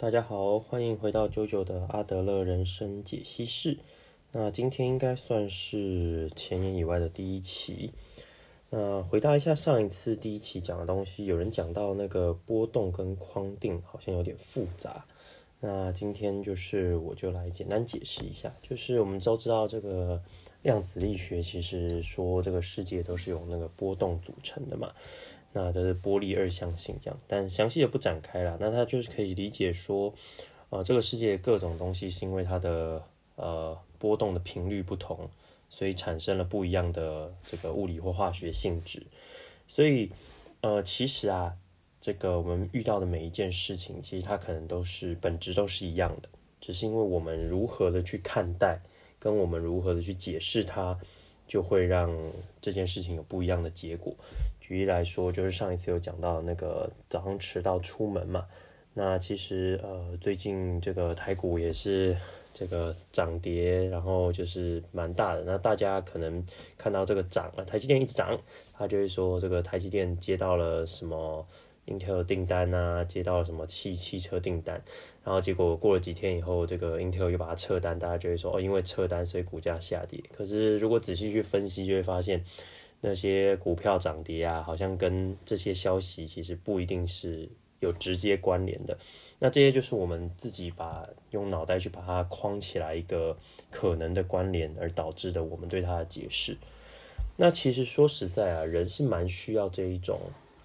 大家好，欢迎回到九九的阿德勒人生解析室。那今天应该算是前言以外的第一期。那回答一下上一次第一期讲的东西，有人讲到那个波动跟框定好像有点复杂。那今天就是我就来简单解释一下，就是我们都知道这个量子力学其实说这个世界都是由那个波动组成的嘛。那这是波粒二象性这样，但详细的不展开了。那它就是可以理解说，呃，这个世界各种东西是因为它的呃波动的频率不同，所以产生了不一样的这个物理或化学性质。所以呃，其实啊，这个我们遇到的每一件事情，其实它可能都是本质都是一样的，只是因为我们如何的去看待，跟我们如何的去解释它，就会让这件事情有不一样的结果。举例来说，就是上一次有讲到那个早上迟到出门嘛，那其实呃最近这个台股也是这个涨跌，然后就是蛮大的。那大家可能看到这个涨啊，台积电一直涨，他就会说这个台积电接到了什么 Intel 订单啊，接到了什么汽汽车订单，然后结果过了几天以后，这个 Intel 又把它撤单，大家就会说哦，因为撤单所以股价下跌。可是如果仔细去分析，就会发现。那些股票涨跌啊，好像跟这些消息其实不一定是有直接关联的。那这些就是我们自己把用脑袋去把它框起来一个可能的关联，而导致的我们对它的解释。那其实说实在啊，人是蛮需要这一种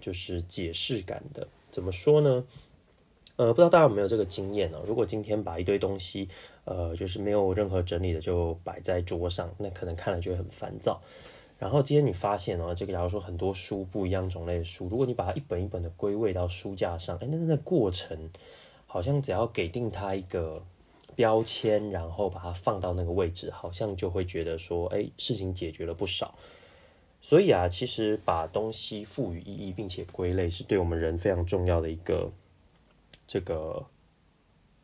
就是解释感的。怎么说呢？呃，不知道大家有没有这个经验呢？如果今天把一堆东西，呃，就是没有任何整理的就摆在桌上，那可能看了就会很烦躁。然后今天你发现哦，这个假如说很多书不一样种类的书，如果你把它一本一本的归位到书架上，哎，那那过程好像只要给定它一个标签，然后把它放到那个位置，好像就会觉得说，哎，事情解决了不少。所以啊，其实把东西赋予意义并且归类，是对我们人非常重要的一个这个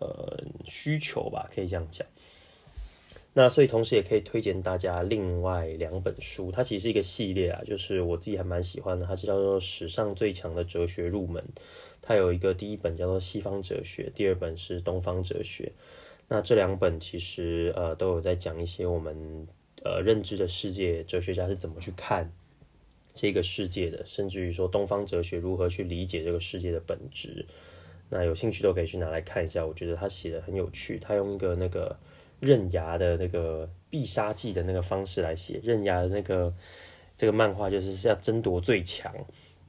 呃需求吧，可以这样讲。那所以同时也可以推荐大家另外两本书，它其实是一个系列啊，就是我自己还蛮喜欢的，它是叫做《史上最强的哲学入门》，它有一个第一本叫做《西方哲学》，第二本是《东方哲学》。那这两本其实呃都有在讲一些我们呃认知的世界，哲学家是怎么去看这个世界的，甚至于说东方哲学如何去理解这个世界的本质。那有兴趣都可以去拿来看一下，我觉得他写的很有趣，他用一个那个。刃牙的那个必杀技的那个方式来写刃牙的那个这个漫画，就是是要争夺最强。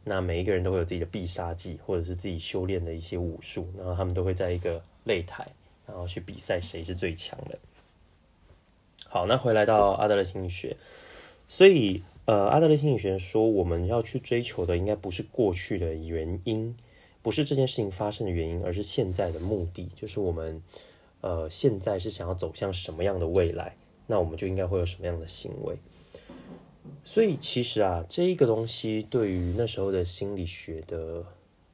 那每一个人都会有自己的必杀技，或者是自己修炼的一些武术，然后他们都会在一个擂台，然后去比赛谁是最强的。好，那回来到阿德勒心理学，所以呃，阿德勒心理学说，我们要去追求的应该不是过去的原因，不是这件事情发生的原因，而是现在的目的，就是我们。呃，现在是想要走向什么样的未来？那我们就应该会有什么样的行为？所以其实啊，这一个东西对于那时候的心理学的。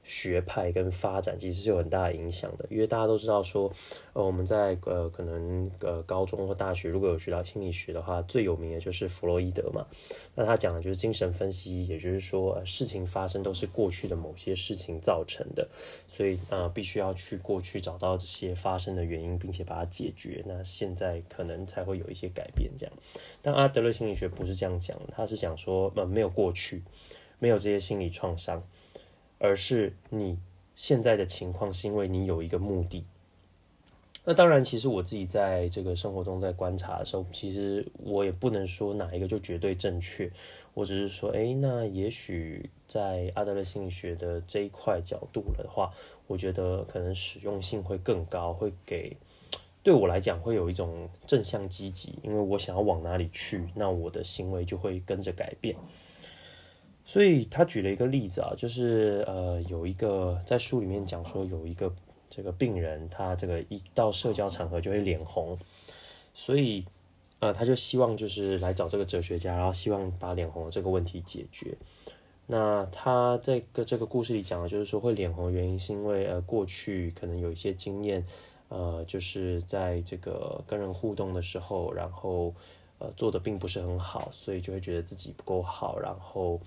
学派跟发展其实是有很大的影响的，因为大家都知道说，呃，我们在呃可能呃高中或大学如果有学到心理学的话，最有名的就是弗洛伊德嘛。那他讲的就是精神分析，也就是说，事情发生都是过去的某些事情造成的，所以啊，必须要去过去找到这些发生的原因，并且把它解决。那现在可能才会有一些改变这样。但阿德勒心理学不是这样讲，他是讲说，呃，没有过去，没有这些心理创伤。而是你现在的情况是因为你有一个目的。那当然，其实我自己在这个生活中在观察的时候，其实我也不能说哪一个就绝对正确。我只是说，哎，那也许在阿德勒心理学的这一块角度的话，我觉得可能使用性会更高，会给对我来讲会有一种正向积极，因为我想要往哪里去，那我的行为就会跟着改变。所以他举了一个例子啊，就是呃，有一个在书里面讲说，有一个这个病人，他这个一到社交场合就会脸红，所以呃，他就希望就是来找这个哲学家，然后希望把脸红这个问题解决。那他在个这个故事里讲的就是说，会脸红的原因是因为呃，过去可能有一些经验，呃，就是在这个跟人互动的时候，然后。呃，做的并不是很好，所以就会觉得自己不够好，然后，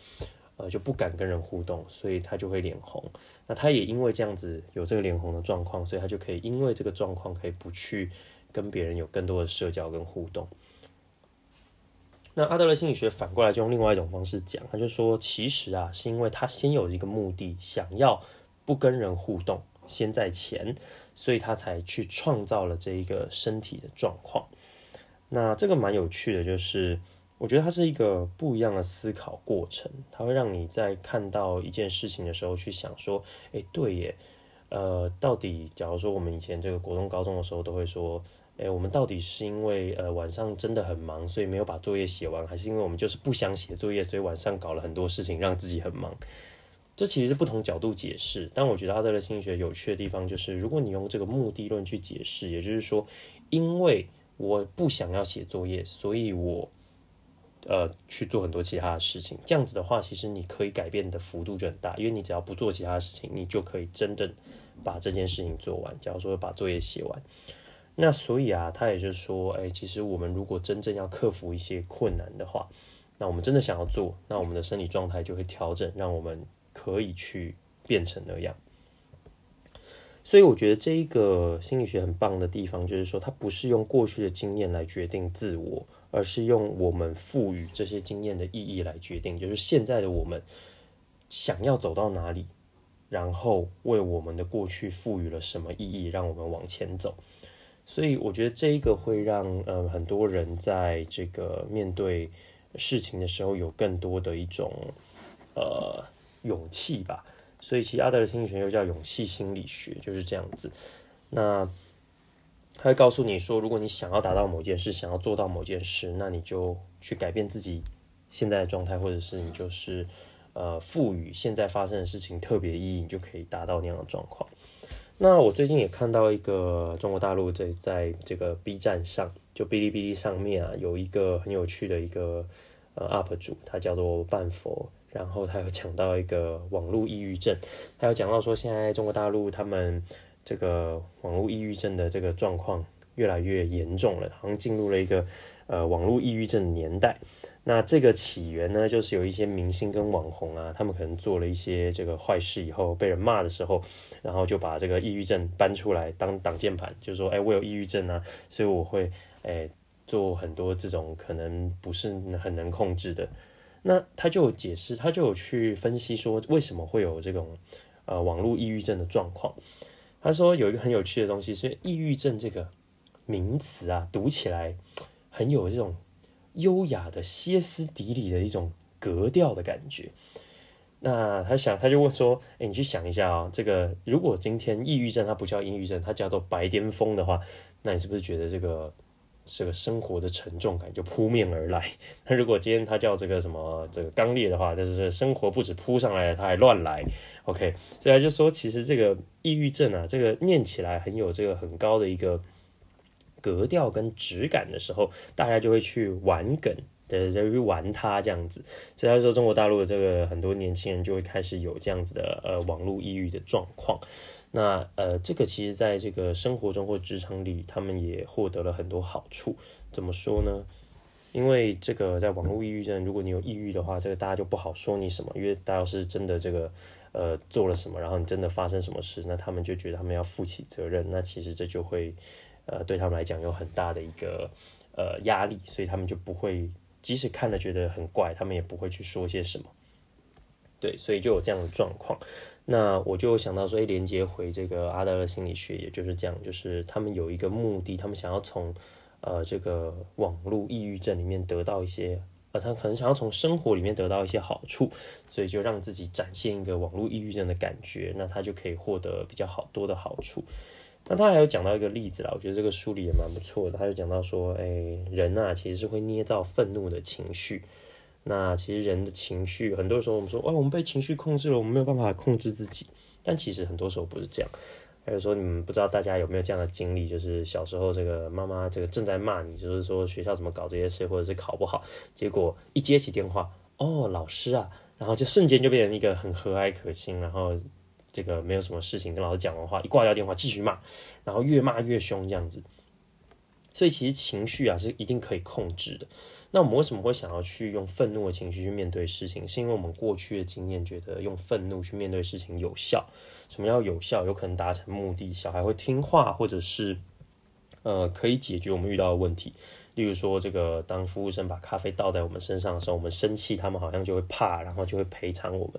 呃就不敢跟人互动，所以他就会脸红。那他也因为这样子有这个脸红的状况，所以他就可以因为这个状况可以不去跟别人有更多的社交跟互动。那阿德勒心理学反过来就用另外一种方式讲，他就说，其实啊，是因为他先有一个目的，想要不跟人互动，先在前，所以他才去创造了这一个身体的状况。那这个蛮有趣的，就是我觉得它是一个不一样的思考过程，它会让你在看到一件事情的时候去想说，诶，对耶，呃，到底假如说我们以前这个国中、高中的时候都会说。诶，我们到底是因为呃晚上真的很忙，所以没有把作业写完，还是因为我们就是不想写作业，所以晚上搞了很多事情让自己很忙？这其实是不同角度解释。但我觉得阿德勒心理学有趣的地方就是，如果你用这个目的论去解释，也就是说，因为我不想要写作业，所以我呃去做很多其他的事情。这样子的话，其实你可以改变的幅度就很大，因为你只要不做其他事情，你就可以真正把这件事情做完。假如说把作业写完。那所以啊，他也就是说，哎，其实我们如果真正要克服一些困难的话，那我们真的想要做，那我们的身体状态就会调整，让我们可以去变成那样。所以我觉得这一个心理学很棒的地方，就是说它不是用过去的经验来决定自我，而是用我们赋予这些经验的意义来决定，就是现在的我们想要走到哪里，然后为我们的过去赋予了什么意义，让我们往前走。所以我觉得这一个会让呃很多人在这个面对事情的时候有更多的一种呃勇气吧。所以其实阿德勒心理学又叫勇气心理学，就是这样子。那他会告诉你说，如果你想要达到某件事，想要做到某件事，那你就去改变自己现在的状态，或者是你就是呃赋予现在发生的事情特别意义，你就可以达到那样的状况。那我最近也看到一个中国大陆在在这个 B 站上，就哔哩哔哩上面啊，有一个很有趣的一个呃 UP 主，他叫做半佛，然后他有讲到一个网络抑郁症，他有讲到说现在中国大陆他们这个网络抑郁症的这个状况越来越严重了，好像进入了一个呃网络抑郁症年代。那这个起源呢，就是有一些明星跟网红啊，他们可能做了一些这个坏事以后被人骂的时候，然后就把这个抑郁症搬出来当挡箭牌，就说：“哎，我有抑郁症啊，所以我会哎做很多这种可能不是很能控制的。”那他就解释，他就有去分析说为什么会有这种呃网络抑郁症的状况。他说有一个很有趣的东西，是抑郁症这个名词啊，读起来很有这种。优雅的歇斯底里的一种格调的感觉。那他想，他就问说：“哎，你去想一下啊，这个如果今天抑郁症它不叫抑郁症，它叫做白癜风的话，那你是不是觉得这个这个生活的沉重感就扑面而来？那如果今天它叫这个什么这个刚烈的话，就是生活不止扑上来了，它还乱来。OK，所以他就说，其实这个抑郁症啊，这个念起来很有这个很高的一个。”格调跟质感的时候，大家就会去玩梗，对，就去玩它这样子。所以他说，中国大陆的这个很多年轻人就会开始有这样子的呃网络抑郁的状况。那呃，这个其实在这个生活中或职场里，他们也获得了很多好处。怎么说呢？因为这个在网络抑郁症，如果你有抑郁的话，这个大家就不好说你什么，因为大家是真的这个呃做了什么，然后你真的发生什么事，那他们就觉得他们要负起责任。那其实这就会。呃，对他们来讲有很大的一个呃压力，所以他们就不会，即使看了觉得很怪，他们也不会去说些什么。对，所以就有这样的状况。那我就想到说，哎，连接回这个阿德勒心理学，也就是讲，就是他们有一个目的，他们想要从呃这个网络抑郁症里面得到一些，呃，他可能想要从生活里面得到一些好处，所以就让自己展现一个网络抑郁症的感觉，那他就可以获得比较好多的好处。那他还有讲到一个例子啦，我觉得这个梳理也蛮不错的。他就讲到说，哎，人呐其实是会捏造愤怒的情绪。那其实人的情绪，很多时候我们说，哦，我们被情绪控制了，我们没有办法控制自己。但其实很多时候不是这样。还有说，你们不知道大家有没有这样的经历，就是小时候这个妈妈这个正在骂你，就是说学校怎么搞这些事，或者是考不好，结果一接起电话，哦，老师啊，然后就瞬间就变成一个很和蔼可亲，然后。这个没有什么事情，跟老师讲完话，一挂掉电话继续骂，然后越骂越凶这样子。所以其实情绪啊是一定可以控制的。那我们为什么会想要去用愤怒的情绪去面对事情？是因为我们过去的经验觉得用愤怒去面对事情有效。什么叫有效？有可能达成目的，小孩会听话，或者是呃可以解决我们遇到的问题。例如说，这个当服务生把咖啡倒在我们身上的时候，我们生气，他们好像就会怕，然后就会赔偿我们。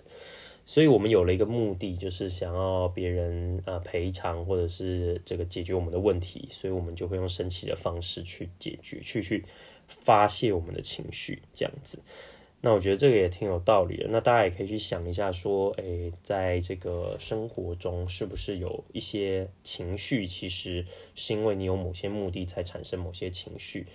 所以我们有了一个目的，就是想要别人呃赔偿，或者是这个解决我们的问题，所以我们就会用生气的方式去解决，去去发泄我们的情绪，这样子。那我觉得这个也挺有道理的。那大家也可以去想一下，说，诶，在这个生活中，是不是有一些情绪，其实是因为你有某些目的才产生某些情绪？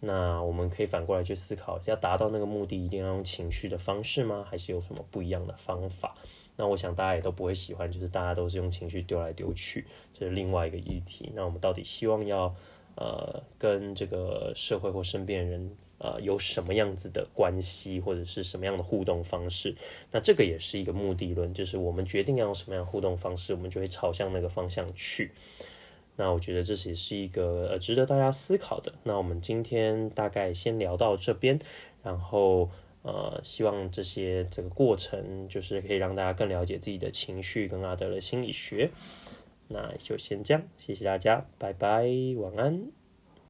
那我们可以反过来去思考，要达到那个目的，一定要用情绪的方式吗？还是有什么不一样的方法？那我想大家也都不会喜欢，就是大家都是用情绪丢来丢去，这是另外一个议题。那我们到底希望要呃跟这个社会或身边人呃有什么样子的关系，或者是什么样的互动方式？那这个也是一个目的论，就是我们决定要用什么样互动方式，我们就会朝向那个方向去。那我觉得这也是一个呃值得大家思考的。那我们今天大概先聊到这边，然后呃希望这些这个过程就是可以让大家更了解自己的情绪跟阿德勒心理学。那就先这样，谢谢大家，拜拜，晚安。